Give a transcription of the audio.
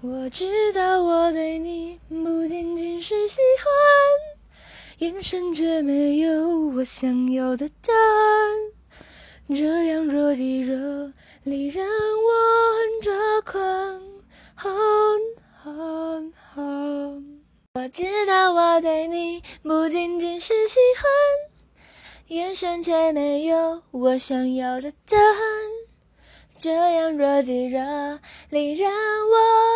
我知道我对你不仅仅是喜欢，眼神却没有我想要的答案。这样若即若离让我很抓狂。我知道我对你不仅仅是喜欢，眼神却没有我想要的答案。这样若即若离让我。